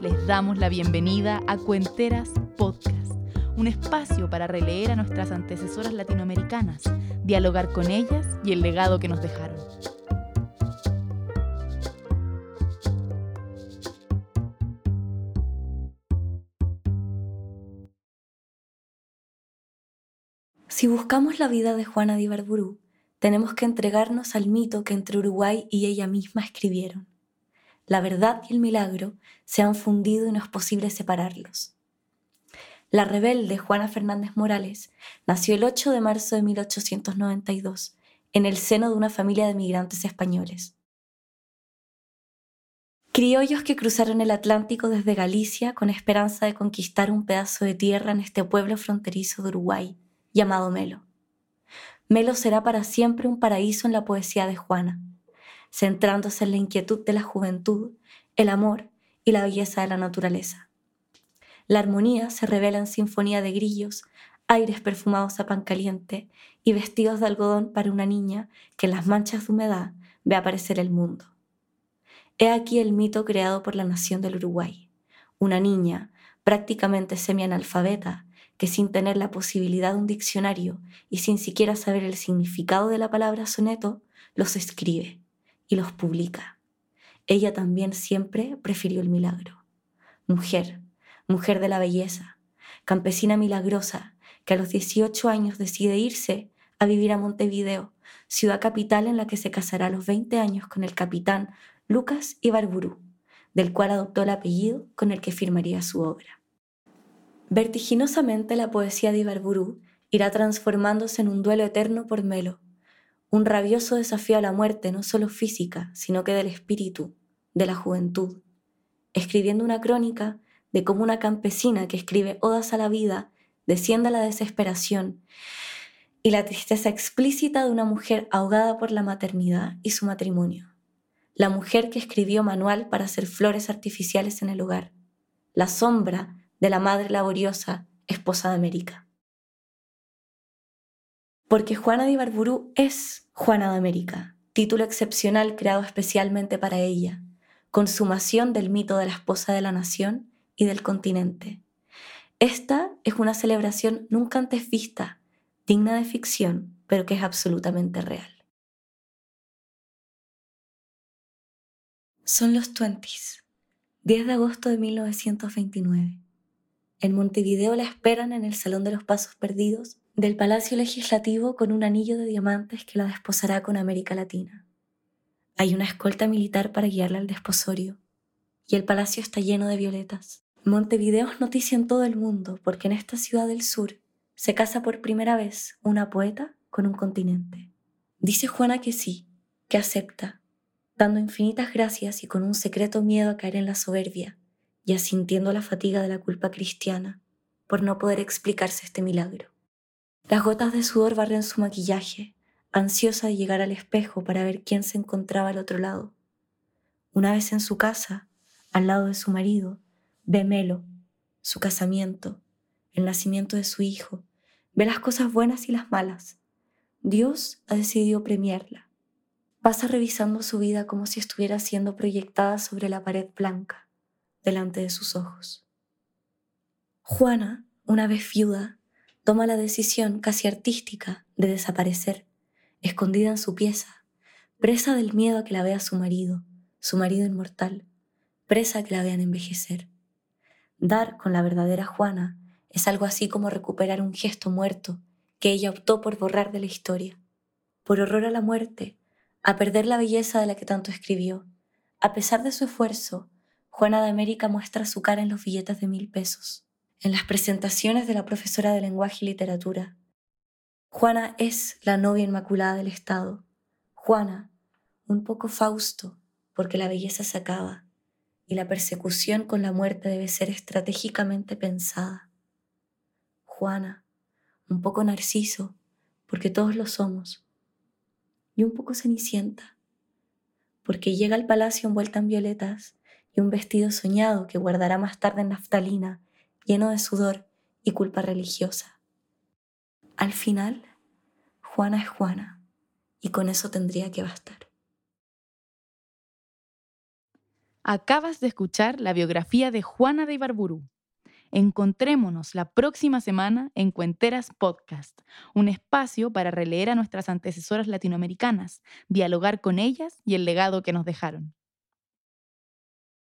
les damos la bienvenida a Cuenteras Podcast, un espacio para releer a nuestras antecesoras latinoamericanas, dialogar con ellas y el legado que nos dejaron. Si buscamos la vida de Juana de Ibarburu, tenemos que entregarnos al mito que entre Uruguay y ella misma escribieron. La verdad y el milagro se han fundido y no es posible separarlos. La rebelde Juana Fernández Morales nació el 8 de marzo de 1892 en el seno de una familia de migrantes españoles. Criollos que cruzaron el Atlántico desde Galicia con esperanza de conquistar un pedazo de tierra en este pueblo fronterizo de Uruguay, llamado Melo. Melo será para siempre un paraíso en la poesía de Juana, centrándose en la inquietud de la juventud, el amor y la belleza de la naturaleza. La armonía se revela en sinfonía de grillos, aires perfumados a pan caliente y vestidos de algodón para una niña que en las manchas de humedad ve aparecer el mundo. He aquí el mito creado por la nación del Uruguay. Una niña, prácticamente semianalfabeta, que sin tener la posibilidad de un diccionario y sin siquiera saber el significado de la palabra soneto, los escribe y los publica. Ella también siempre prefirió el milagro. Mujer, mujer de la belleza, campesina milagrosa, que a los 18 años decide irse a vivir a Montevideo, ciudad capital en la que se casará a los 20 años con el capitán Lucas Ibarburu, del cual adoptó el apellido con el que firmaría su obra. Vertiginosamente la poesía de Ibarburu irá transformándose en un duelo eterno por Melo, un rabioso desafío a la muerte no solo física, sino que del espíritu, de la juventud, escribiendo una crónica de cómo una campesina que escribe odas a la vida desciende a la desesperación y la tristeza explícita de una mujer ahogada por la maternidad y su matrimonio. La mujer que escribió manual para hacer flores artificiales en el hogar. La sombra de la madre laboriosa, esposa de América. Porque Juana de Ibarburu es Juana de América, título excepcional creado especialmente para ella, consumación del mito de la esposa de la nación y del continente. Esta es una celebración nunca antes vista, digna de ficción, pero que es absolutamente real. Son los twenties, 10 de agosto de 1929. En Montevideo la esperan en el Salón de los Pasos Perdidos del Palacio Legislativo con un anillo de diamantes que la desposará con América Latina. Hay una escolta militar para guiarla al desposorio y el palacio está lleno de violetas. Montevideo es noticia en todo el mundo porque en esta ciudad del sur se casa por primera vez una poeta con un continente. Dice Juana que sí, que acepta, dando infinitas gracias y con un secreto miedo a caer en la soberbia, y asintiendo la fatiga de la culpa cristiana por no poder explicarse este milagro. Las gotas de sudor barren su maquillaje, ansiosa de llegar al espejo para ver quién se encontraba al otro lado. Una vez en su casa, al lado de su marido, ve Melo, su casamiento, el nacimiento de su hijo, ve las cosas buenas y las malas. Dios ha decidido premiarla. Pasa revisando su vida como si estuviera siendo proyectada sobre la pared blanca delante de sus ojos. Juana, una vez viuda, toma la decisión casi artística de desaparecer, escondida en su pieza, presa del miedo a que la vea su marido, su marido inmortal, presa a que la vean envejecer. Dar con la verdadera Juana es algo así como recuperar un gesto muerto que ella optó por borrar de la historia, por horror a la muerte, a perder la belleza de la que tanto escribió. A pesar de su esfuerzo, Juana de América muestra su cara en los billetes de mil pesos, en las presentaciones de la profesora de lenguaje y literatura. Juana es la novia inmaculada del Estado. Juana, un poco Fausto, porque la belleza se acaba y la persecución con la muerte debe ser estratégicamente pensada. Juana, un poco Narciso, porque todos lo somos, y un poco Cenicienta, porque llega al palacio envuelta en violetas y un vestido soñado que guardará más tarde en naftalina, lleno de sudor y culpa religiosa. Al final, Juana es Juana, y con eso tendría que bastar. Acabas de escuchar la biografía de Juana de Ibarburu. Encontrémonos la próxima semana en Cuenteras Podcast, un espacio para releer a nuestras antecesoras latinoamericanas, dialogar con ellas y el legado que nos dejaron.